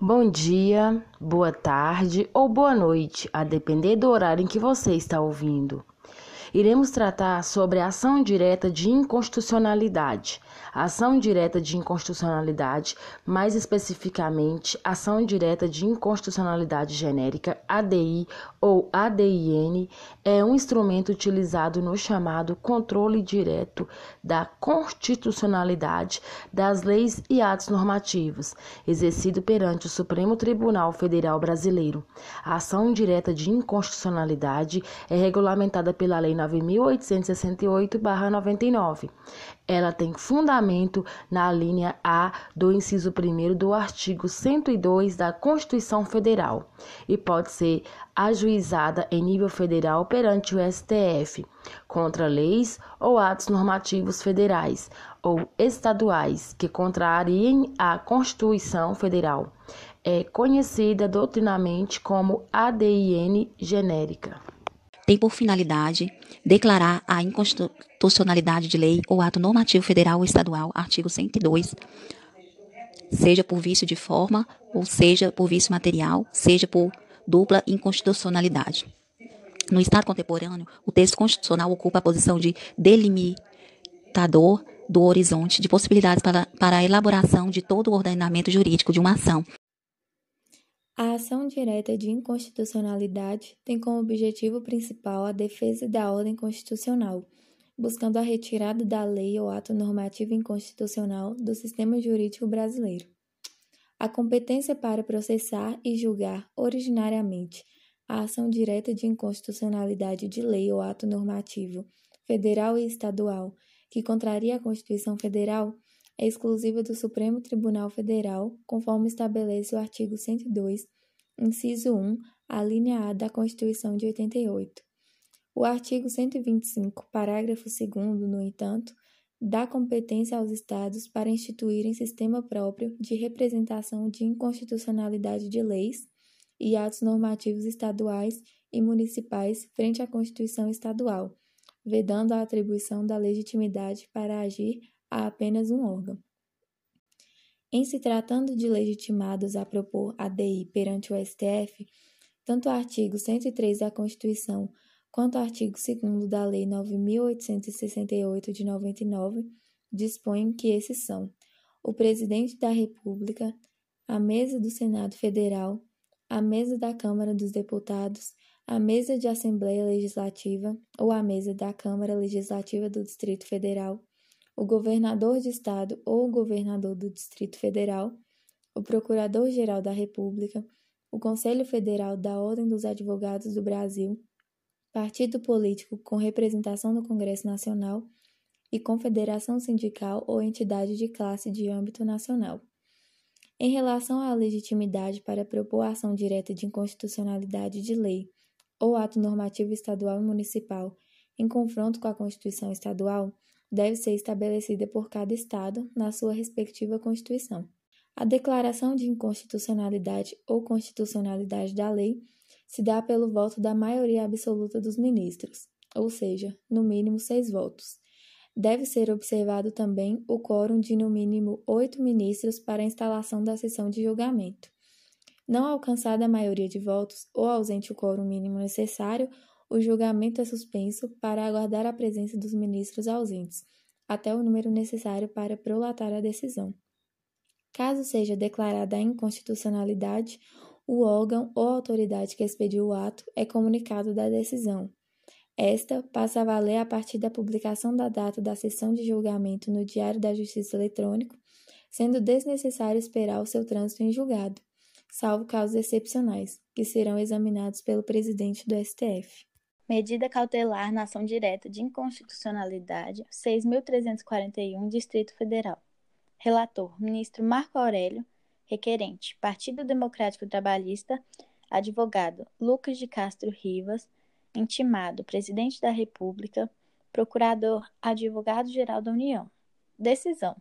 Bom dia, boa tarde ou boa noite, a depender do horário em que você está ouvindo. Iremos tratar sobre a ação direta de inconstitucionalidade. Ação direta de inconstitucionalidade, mais especificamente, ação direta de inconstitucionalidade genérica, ADI ou ADIN, é um instrumento utilizado no chamado controle direto da constitucionalidade das leis e atos normativos, exercido perante o Supremo Tribunal Federal Brasileiro. A ação direta de inconstitucionalidade é regulamentada pela Lei 9868-99. Ela tem fundamento na linha A do inciso 1 do artigo 102 da Constituição Federal e pode ser ajuizada em nível federal perante o STF contra leis ou atos normativos federais ou estaduais que contrariem a Constituição Federal. É conhecida doutrinamente como ADIN genérica tem por finalidade declarar a inconstitucionalidade de lei ou ato normativo federal ou estadual, artigo 102, seja por vício de forma, ou seja por vício material, seja por dupla inconstitucionalidade. No Estado contemporâneo, o texto constitucional ocupa a posição de delimitador do horizonte de possibilidades para, para a elaboração de todo o ordenamento jurídico de uma ação, a ação direta de inconstitucionalidade tem como objetivo principal a defesa da ordem constitucional, buscando a retirada da lei ou ato normativo inconstitucional do sistema jurídico brasileiro. A competência para processar e julgar originariamente a ação direta de inconstitucionalidade de lei ou ato normativo, federal e estadual, que contraria a Constituição Federal, é exclusiva do Supremo Tribunal Federal, conforme estabelece o artigo 102, inciso 1, a linha A da Constituição de 88. O artigo 125, parágrafo 2, no entanto, dá competência aos Estados para instituírem sistema próprio de representação de inconstitucionalidade de leis e atos normativos estaduais e municipais frente à Constituição Estadual, vedando a atribuição da legitimidade para agir a apenas um órgão. Em se tratando de legitimados a propor ADI perante o STF, tanto o artigo 103 da Constituição quanto o artigo 2 da Lei 9.868 de 99 dispõem que esses são o Presidente da República, a Mesa do Senado Federal, a Mesa da Câmara dos Deputados, a Mesa de Assembleia Legislativa ou a Mesa da Câmara Legislativa do Distrito Federal, o governador de estado ou o governador do Distrito Federal, o Procurador-Geral da República, o Conselho Federal da Ordem dos Advogados do Brasil, partido político com representação no Congresso Nacional e confederação sindical ou entidade de classe de âmbito nacional. Em relação à legitimidade para propor ação direta de inconstitucionalidade de lei ou ato normativo estadual e municipal em confronto com a Constituição Estadual, deve ser estabelecida por cada Estado na sua respectiva Constituição. A declaração de inconstitucionalidade ou constitucionalidade da lei se dá pelo voto da maioria absoluta dos ministros, ou seja, no mínimo seis votos. Deve ser observado também o quórum de no mínimo oito ministros para a instalação da sessão de julgamento. Não alcançada a maioria de votos ou ausente o quórum mínimo necessário, o julgamento é suspenso para aguardar a presença dos ministros ausentes, até o número necessário para prolatar a decisão. Caso seja declarada a inconstitucionalidade, o órgão ou autoridade que expediu o ato é comunicado da decisão. Esta passa a valer a partir da publicação da data da sessão de julgamento no Diário da Justiça Eletrônico, sendo desnecessário esperar o seu trânsito em julgado, salvo casos excepcionais, que serão examinados pelo presidente do STF. Medida cautelar na ação direta de inconstitucionalidade 6.341, Distrito Federal. Relator: Ministro Marco Aurélio. Requerente: Partido Democrático Trabalhista. Advogado: Lucas de Castro Rivas. Intimado: Presidente da República. Procurador: Advogado-Geral da União. Decisão: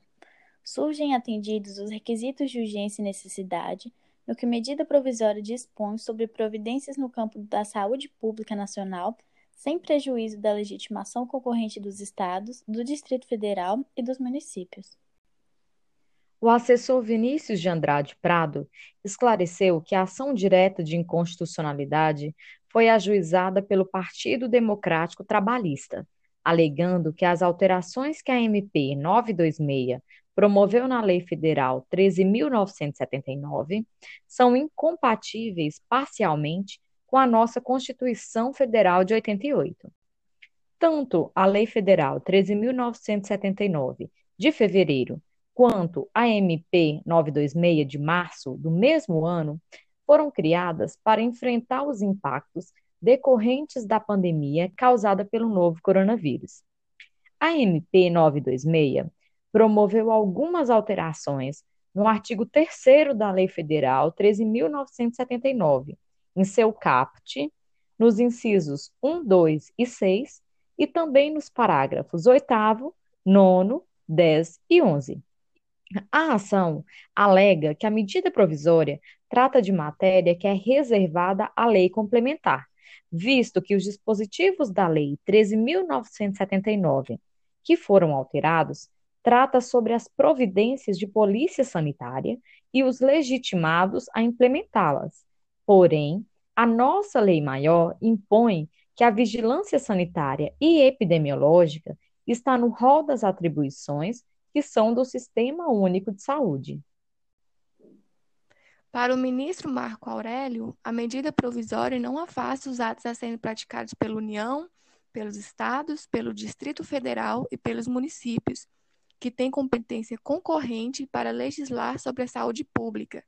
Surgem atendidos os requisitos de urgência e necessidade no que medida provisória dispõe sobre providências no campo da saúde pública nacional, sem prejuízo da legitimação concorrente dos Estados, do Distrito Federal e dos municípios. o assessor Vinícius de Andrade Prado esclareceu que a ação direta de inconstitucionalidade foi ajuizada pelo Partido Democrático Trabalhista, alegando que as alterações que a MP 926 promoveu na Lei Federal 13.979 são incompatíveis parcialmente com a nossa Constituição Federal de 88. Tanto a Lei Federal 13.979 de fevereiro quanto a MP 926 de março do mesmo ano foram criadas para enfrentar os impactos decorrentes da pandemia causada pelo novo coronavírus. A MP 926 promoveu algumas alterações no artigo 3 da Lei Federal 13.979, em seu caput, nos incisos 1, 2 e 6, e também nos parágrafos 8, 9, 10 e 11. A ação alega que a medida provisória trata de matéria que é reservada à lei complementar, visto que os dispositivos da Lei 13.979, que foram alterados, trata sobre as providências de polícia sanitária e os legitimados a implementá-las. Porém, a nossa lei maior impõe que a vigilância sanitária e epidemiológica está no rol das atribuições que são do Sistema Único de Saúde. Para o ministro Marco Aurélio, a medida provisória não afasta os atos a serem praticados pela União, pelos estados, pelo Distrito Federal e pelos municípios, que têm competência concorrente para legislar sobre a saúde pública.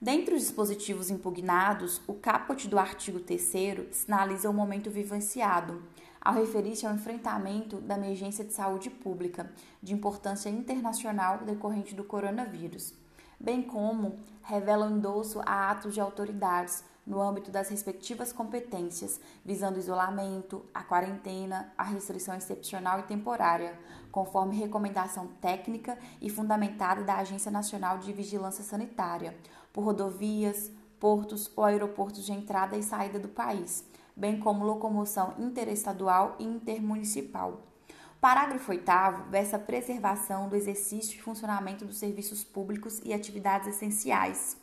Dentre os dispositivos impugnados, o caput do artigo 3 sinaliza o momento vivenciado, ao referir-se ao enfrentamento da emergência de saúde pública de importância internacional decorrente do coronavírus, bem como revela o endosso a atos de autoridades no âmbito das respectivas competências, visando isolamento, a quarentena, a restrição excepcional e temporária, conforme recomendação técnica e fundamentada da Agência Nacional de Vigilância Sanitária, por rodovias, portos ou aeroportos de entrada e saída do país, bem como locomoção interestadual e intermunicipal. Parágrafo 8 versa a preservação do exercício e funcionamento dos serviços públicos e atividades essenciais.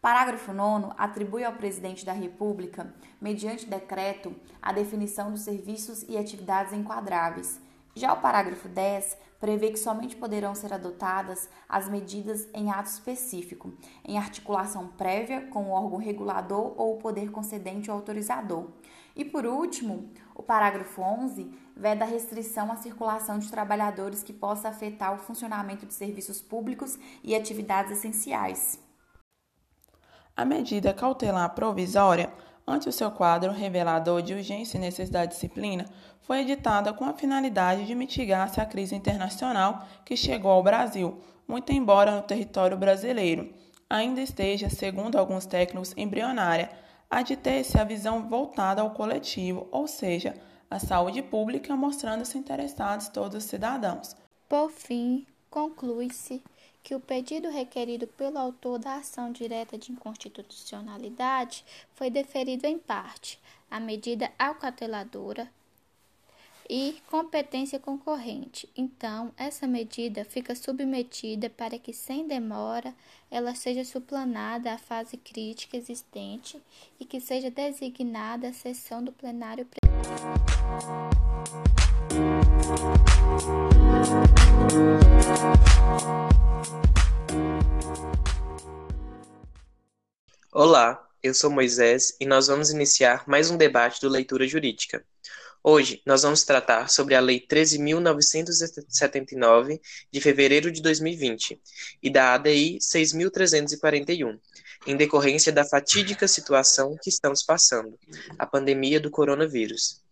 Parágrafo 9 atribui ao presidente da República, mediante decreto, a definição dos serviços e atividades enquadráveis. Já o parágrafo 10 prevê que somente poderão ser adotadas as medidas em ato específico, em articulação prévia com o órgão regulador ou o poder concedente ou autorizador. E por último, o parágrafo 11 veda a restrição à circulação de trabalhadores que possa afetar o funcionamento de serviços públicos e atividades essenciais. A medida cautelar provisória ante o seu quadro revelador de urgência e necessidade de disciplina, foi editada com a finalidade de mitigar-se a crise internacional que chegou ao Brasil, muito embora no território brasileiro ainda esteja, segundo alguns técnicos, embrionária, há de ter-se a visão voltada ao coletivo, ou seja, a saúde pública, mostrando-se interessados todos os cidadãos. Por fim, conclui-se que o pedido requerido pelo autor da ação direta de inconstitucionalidade foi deferido em parte, a medida acauteladora e competência concorrente. Então, essa medida fica submetida para que, sem demora, ela seja suplanada à fase crítica existente e que seja designada a sessão do plenário. Olá, eu sou Moisés e nós vamos iniciar mais um debate do Leitura Jurídica. Hoje nós vamos tratar sobre a Lei 13.979, de fevereiro de 2020, e da ADI 6.341, em decorrência da fatídica situação que estamos passando, a pandemia do coronavírus.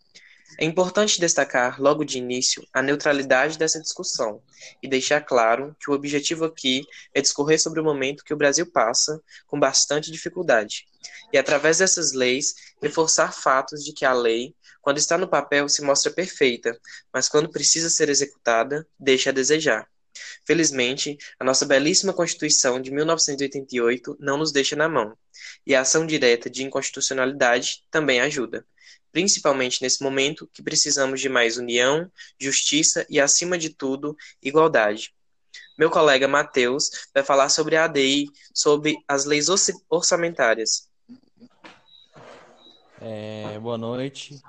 É importante destacar, logo de início, a neutralidade dessa discussão e deixar claro que o objetivo aqui é discorrer sobre o momento que o Brasil passa com bastante dificuldade e, através dessas leis, reforçar fatos de que a lei, quando está no papel, se mostra perfeita, mas quando precisa ser executada, deixa a desejar. Felizmente, a nossa belíssima Constituição de 1988 não nos deixa na mão, e a ação direta de inconstitucionalidade também ajuda principalmente nesse momento que precisamos de mais união, justiça e, acima de tudo, igualdade. Meu colega Matheus vai falar sobre a ADI, sobre as leis orçamentárias. É, boa noite.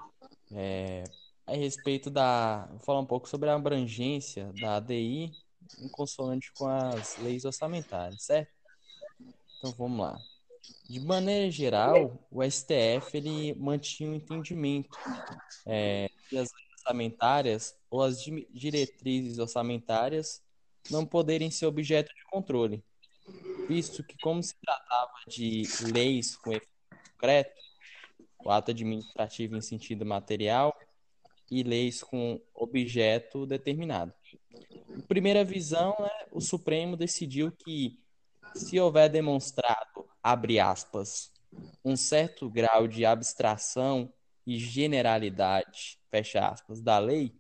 É, a respeito da. Vou falar um pouco sobre a abrangência da ADI em consonante com as leis orçamentárias, certo? Então vamos lá. De maneira geral, o STF ele mantinha um entendimento é, que as leis orçamentárias ou as diretrizes orçamentárias não poderem ser objeto de controle, visto que, como se tratava de leis com efeito concreto, o ato administrativo em sentido material e leis com objeto determinado. Em primeira visão, né, o Supremo decidiu que, se houver demonstrado, abre aspas, um certo grau de abstração e generalidade, fecha aspas, da lei,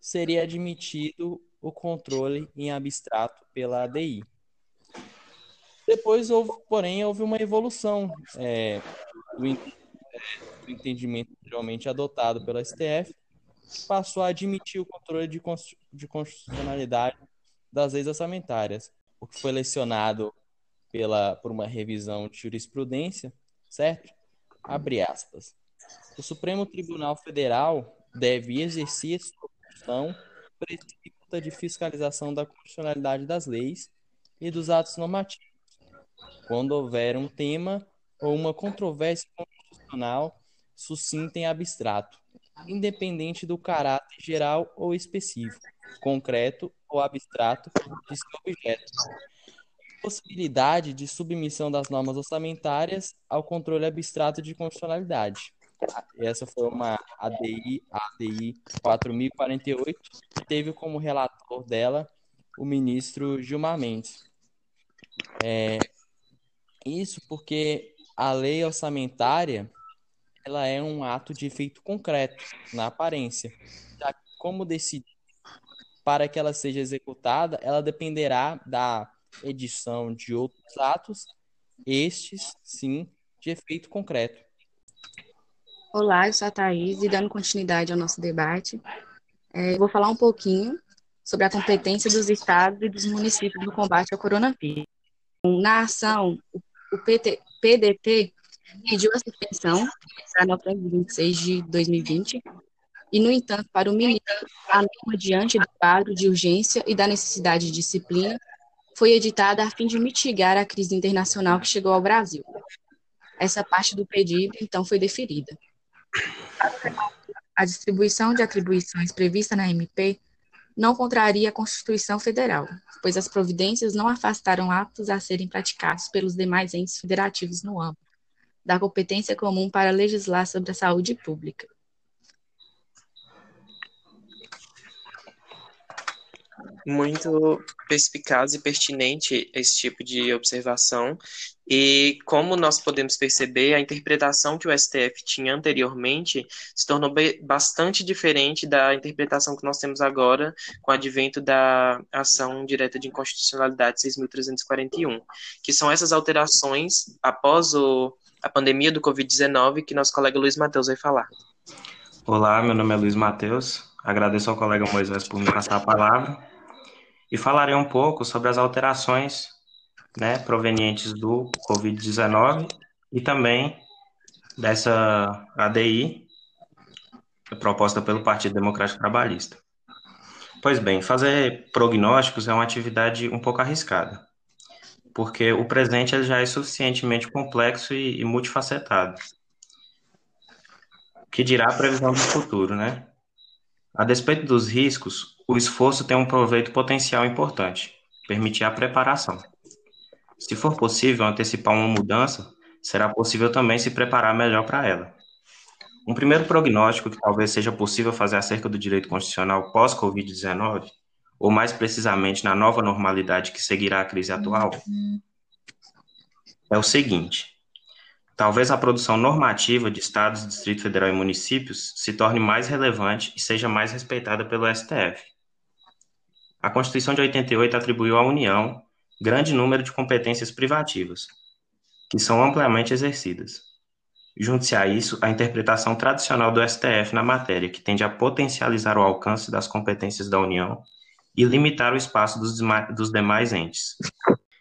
seria admitido o controle em abstrato pela ADI. Depois, houve, porém, houve uma evolução é, do, do entendimento geralmente adotado pela STF, que passou a admitir o controle de, de constitucionalidade das leis orçamentárias, o que foi lecionado pela, por uma revisão de jurisprudência, certo? Abre aspas. O Supremo Tribunal Federal deve exercer sua função precípita de fiscalização da constitucionalidade das leis e dos atos normativos, quando houver um tema ou uma controvérsia constitucional sucinta em abstrato, independente do caráter geral ou específico, concreto ou abstrato de seu objeto. Possibilidade de submissão das normas orçamentárias ao controle abstrato de constitucionalidade. Essa foi uma ADI, ADI 4048, que teve como relator dela o ministro Gilmar Mendes. É, isso porque a lei orçamentária ela é um ato de efeito concreto na aparência. Já como decidir para que ela seja executada, ela dependerá da edição de outros atos, estes, sim, de efeito concreto. Olá, eu sou a Thaís e dando continuidade ao nosso debate, é, vou falar um pouquinho sobre a competência dos estados e dos municípios no combate ao coronavírus. Na ação, o PT, PDT pediu a suspensão para 926 de 2020 e, no entanto, para o ministro, a norma diante do quadro de urgência e da necessidade de disciplina foi editada a fim de mitigar a crise internacional que chegou ao Brasil. Essa parte do pedido, então, foi deferida. A distribuição de atribuições prevista na MP não contraria a Constituição Federal, pois as providências não afastaram atos a serem praticados pelos demais entes federativos no âmbito da competência comum para legislar sobre a saúde pública. Muito perspicaz e pertinente esse tipo de observação, e como nós podemos perceber, a interpretação que o STF tinha anteriormente se tornou bastante diferente da interpretação que nós temos agora com o advento da ação direta de inconstitucionalidade 6.341, que são essas alterações após o, a pandemia do Covid-19 que nosso colega Luiz Matheus vai falar. Olá, meu nome é Luiz Matheus, agradeço ao colega Moisés por me passar a palavra e falarei um pouco sobre as alterações né, provenientes do Covid-19 e também dessa ADI proposta pelo Partido Democrático Trabalhista. Pois bem, fazer prognósticos é uma atividade um pouco arriscada, porque o presente já é suficientemente complexo e, e multifacetado. Que dirá a previsão do futuro, né? A despeito dos riscos, o esforço tem um proveito potencial importante, permitir a preparação. Se for possível antecipar uma mudança, será possível também se preparar melhor para ela. Um primeiro prognóstico que talvez seja possível fazer acerca do direito constitucional pós-Covid-19, ou mais precisamente na nova normalidade que seguirá a crise atual, é o seguinte: talvez a produção normativa de estados, Distrito Federal e municípios se torne mais relevante e seja mais respeitada pelo STF. A Constituição de 88 atribuiu à União grande número de competências privativas, que são amplamente exercidas. Junte-se a isso a interpretação tradicional do STF na matéria, que tende a potencializar o alcance das competências da União e limitar o espaço dos, dos demais entes.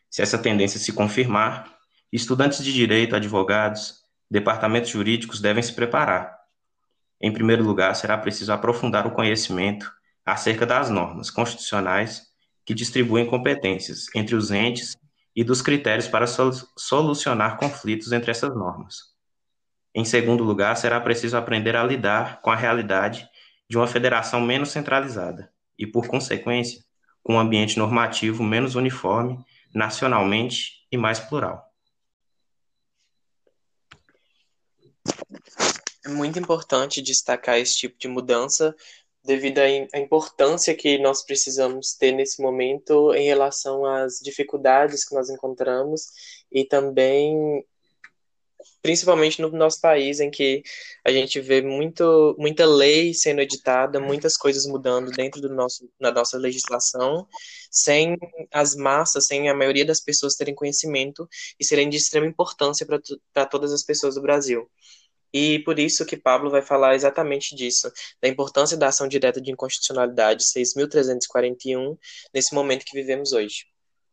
Se essa tendência se confirmar, estudantes de direito, advogados, departamentos jurídicos devem se preparar. Em primeiro lugar, será preciso aprofundar o conhecimento acerca das normas constitucionais que distribuem competências entre os entes e dos critérios para solucionar conflitos entre essas normas. Em segundo lugar, será preciso aprender a lidar com a realidade de uma federação menos centralizada e, por consequência, com um ambiente normativo menos uniforme nacionalmente e mais plural. É muito importante destacar esse tipo de mudança devido à importância que nós precisamos ter nesse momento em relação às dificuldades que nós encontramos e também principalmente no nosso país, em que a gente vê muito, muita lei sendo editada, muitas coisas mudando dentro do nosso, da nossa legislação, sem as massas, sem a maioria das pessoas terem conhecimento e serem de extrema importância para todas as pessoas do Brasil. E por isso que Pablo vai falar exatamente disso, da importância da ação direta de inconstitucionalidade 6.341 nesse momento que vivemos hoje.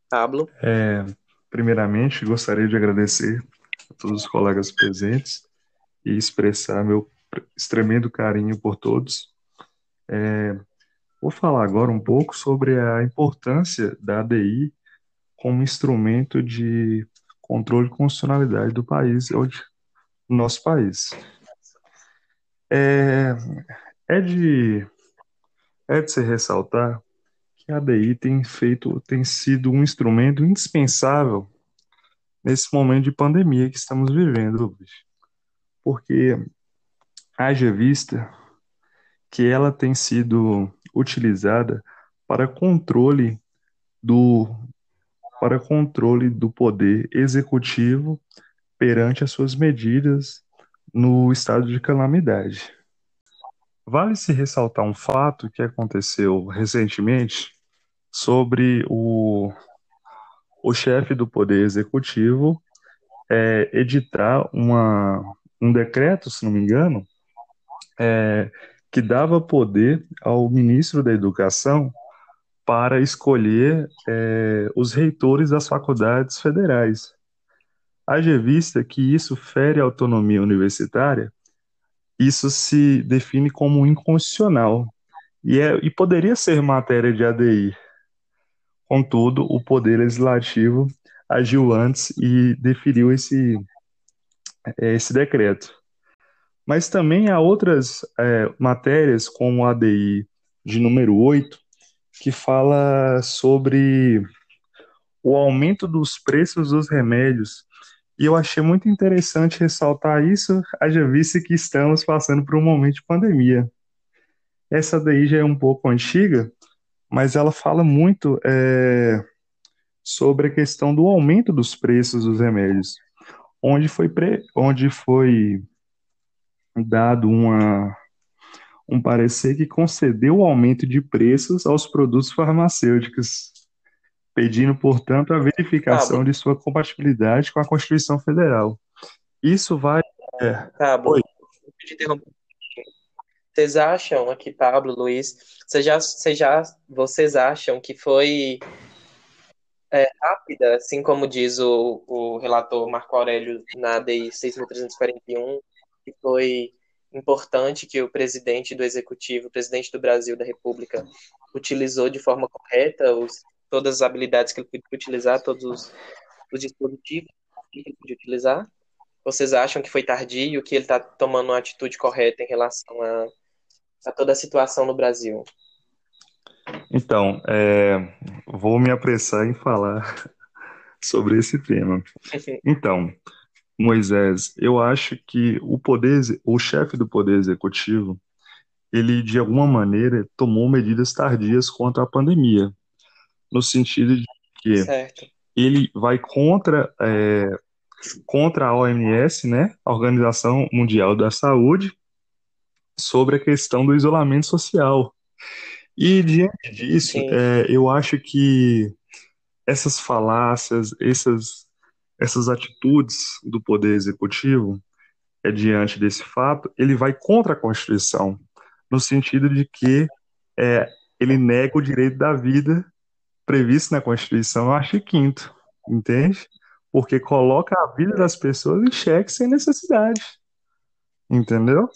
Pablo? É, primeiramente, gostaria de agradecer a todos os colegas presentes e expressar meu extremendo carinho por todos. É, vou falar agora um pouco sobre a importância da ADI como instrumento de controle de constitucionalidade do país, no nosso país. É, é, de, é de se ressaltar que a ADI tem feito, tem sido um instrumento indispensável nesse momento de pandemia que estamos vivendo, porque haja vista que ela tem sido utilizada para controle do para controle do poder executivo perante as suas medidas no estado de calamidade. Vale se ressaltar um fato que aconteceu recentemente sobre o o chefe do Poder Executivo é, editar uma, um decreto, se não me engano, é, que dava poder ao ministro da Educação para escolher é, os reitores das faculdades federais. Haja vista que isso fere a autonomia universitária, isso se define como inconstitucional e, é, e poderia ser matéria de ADI, Contudo, o Poder Legislativo agiu antes e deferiu esse, é, esse decreto. Mas também há outras é, matérias, como a ADI de número 8, que fala sobre o aumento dos preços dos remédios. E eu achei muito interessante ressaltar isso, haja vista que estamos passando por um momento de pandemia. Essa daí já é um pouco antiga, mas ela fala muito é, sobre a questão do aumento dos preços dos remédios, onde foi, pre, onde foi dado uma, um parecer que concedeu o aumento de preços aos produtos farmacêuticos, pedindo, portanto, a verificação de sua compatibilidade com a Constituição Federal. Isso vai. É... Tá, Oi. Vocês acham aqui, Pablo, Luiz, vocês já, vocês, já, vocês acham que foi é, rápida, assim como diz o, o relator Marco Aurélio na ADI 6.341, que foi importante que o presidente do Executivo, o presidente do Brasil, da República, utilizou de forma correta os, todas as habilidades que ele podia utilizar, todos os, os dispositivos que ele podia utilizar? Vocês acham que foi tardio, que ele está tomando uma atitude correta em relação a a toda a situação no Brasil? Então, é, vou me apressar em falar sobre esse tema. Então, Moisés, eu acho que o poder, o chefe do poder executivo, ele de alguma maneira tomou medidas tardias contra a pandemia, no sentido de que certo. ele vai contra é, contra a OMS, né, a Organização Mundial da Saúde, sobre a questão do isolamento social. E diante disso, é, eu acho que essas falácias, essas, essas atitudes do poder executivo, é, diante desse fato, ele vai contra a Constituição, no sentido de que é, ele nega o direito da vida previsto na Constituição no artigo 5 entende? Porque coloca a vida das pessoas em xeque sem necessidade, entendeu?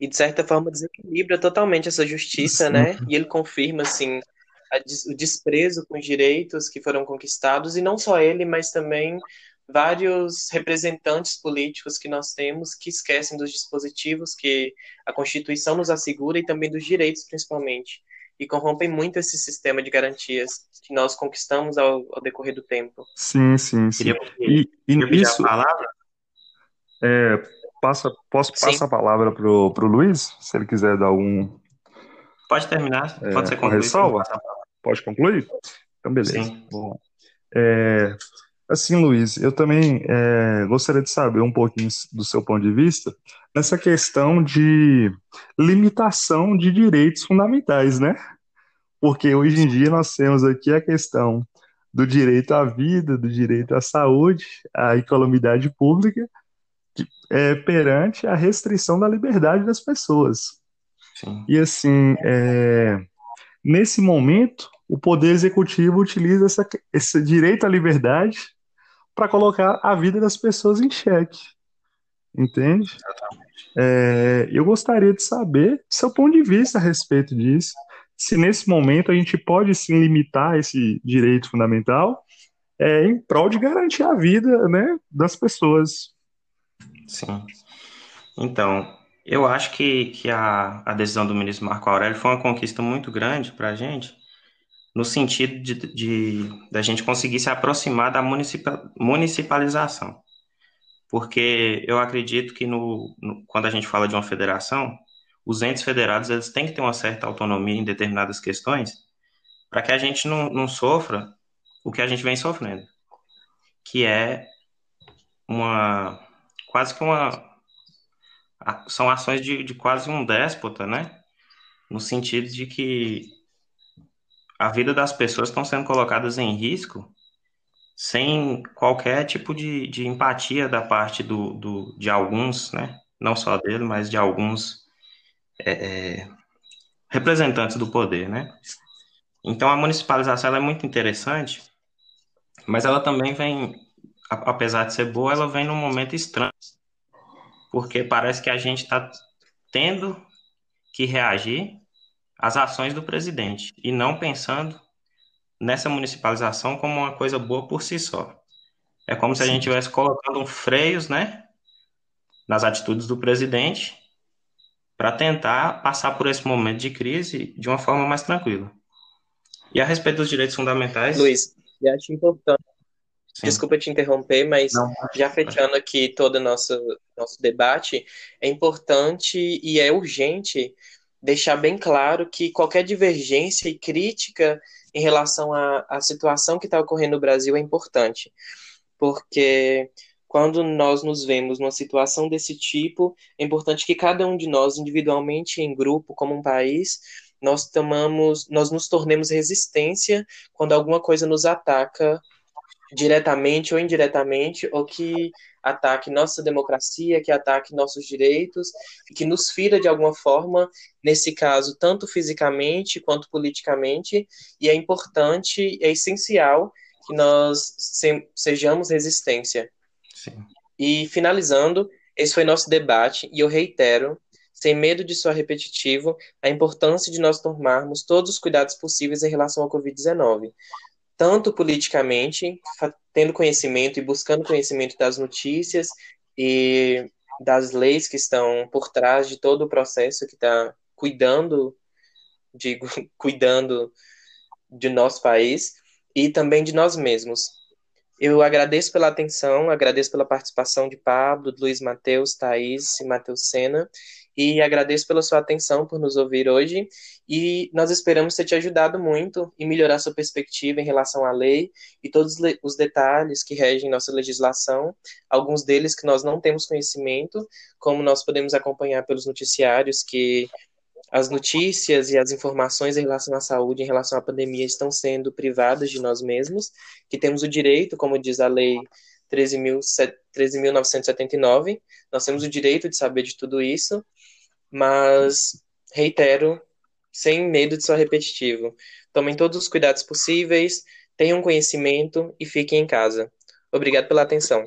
E de certa forma desequilibra totalmente essa justiça, Sim. né? E ele confirma, assim, des o desprezo com os direitos que foram conquistados, e não só ele, mas também vários representantes políticos que nós temos que esquecem dos dispositivos que a Constituição nos assegura e também dos direitos, principalmente, e corrompem muito esse sistema de garantias que nós conquistamos ao, ao decorrer do tempo. Sim, sim, sim. Queria, E, e queria nisso, a palavra? é, passa, posso Sim. passar a palavra pro, pro Luiz, se ele quiser dar algum Pode terminar. é, ressalva? passa a palavra. Pode concluir? Então, beleza. Sim. Bom, é, assim, Luiz, eu também é, gostaria de saber um pouquinho do seu ponto de vista nessa questão de limitação de direitos fundamentais, né? Porque hoje em dia nós temos aqui a questão do direito à vida, do direito à saúde, à economidade pública, que- é, perante a restrição da liberdade das pessoas. Sim. E assim, é, nesse momento, o Poder Executivo utiliza essa, esse direito à liberdade para colocar a vida das pessoas em xeque, entende? É, eu gostaria de saber seu ponto de vista a respeito disso. Se nesse momento a gente pode sim limitar esse direito fundamental é, em prol de garantir a vida, né, das pessoas. Sim. Então, eu acho que, que a, a decisão do ministro Marco Aurélio foi uma conquista muito grande para a gente, no sentido de, de da gente conseguir se aproximar da municipa- municipalização. Porque eu acredito que no, no- quando a gente fala de uma federação, os entes federados eles têm que ter uma certa autonomia em determinadas questões, para que a gente não, não sofra o que a gente vem sofrendo, que é uma quase que uma são ações de, de quase um déspota, né? No sentido de que a vida das pessoas estão sendo colocadas em risco sem qualquer tipo de, de empatia da parte do, do, de alguns, né? Não só dele, mas de alguns é, é, representantes do poder, né? Então a municipalização é muito interessante, mas ela também vem, apesar de ser boa, ela vem num momento estranho, porque parece que a gente está tendo que reagir às ações do presidente e não pensando nessa municipalização como uma coisa boa por si só. É como se a gente estivesse colocando freios, né, nas atitudes do presidente para tentar passar por esse momento de crise de uma forma mais tranquila. E a respeito dos direitos fundamentais, Luiz, eu acho importante. Sim. Desculpa te interromper, mas Não, já fechando aqui todo o nosso, nosso debate, é importante e é urgente deixar bem claro que qualquer divergência e crítica em relação à, à situação que está ocorrendo no Brasil é importante, porque quando nós nos vemos numa situação desse tipo, é importante que cada um de nós, individualmente, em grupo, como um país, nós tomamos, nós nos tornemos resistência quando alguma coisa nos ataca diretamente ou indiretamente, ou que ataque nossa democracia, que ataque nossos direitos, que nos fira de alguma forma, nesse caso, tanto fisicamente quanto politicamente, e é importante, é essencial que nós se, sejamos resistência. sim. E finalizando, esse foi nosso debate, e eu reitero, sem medo de soar repetitivo, a importância de nós tomarmos todos os cuidados possíveis em relação ao Covid-19 tanto politicamente, tendo conhecimento e buscando conhecimento das notícias e das leis que estão por trás de todo o processo que está cuidando, digo, cuidando de nosso país e também de nós mesmos. Eu agradeço pela atenção, agradeço pela participação de Pablo, Luiz Matheus, Thaís e Matheus Sena, e agradeço pela sua atenção por nos ouvir hoje. E nós esperamos ter te ajudado muito em melhorar sua perspectiva em relação à lei e todos os detalhes que regem nossa legislação, alguns deles que nós não temos conhecimento, como nós podemos acompanhar pelos noticiários que as notícias e as informações em relação à saúde, em relação à pandemia, estão sendo privadas de nós mesmos, que temos o direito, como diz a lei 13.979, nós temos o direito de saber de tudo isso, mas reitero sem medo de ser repetitivo. Tomem todos os cuidados possíveis, tenham conhecimento e fiquem em casa. Obrigado pela atenção.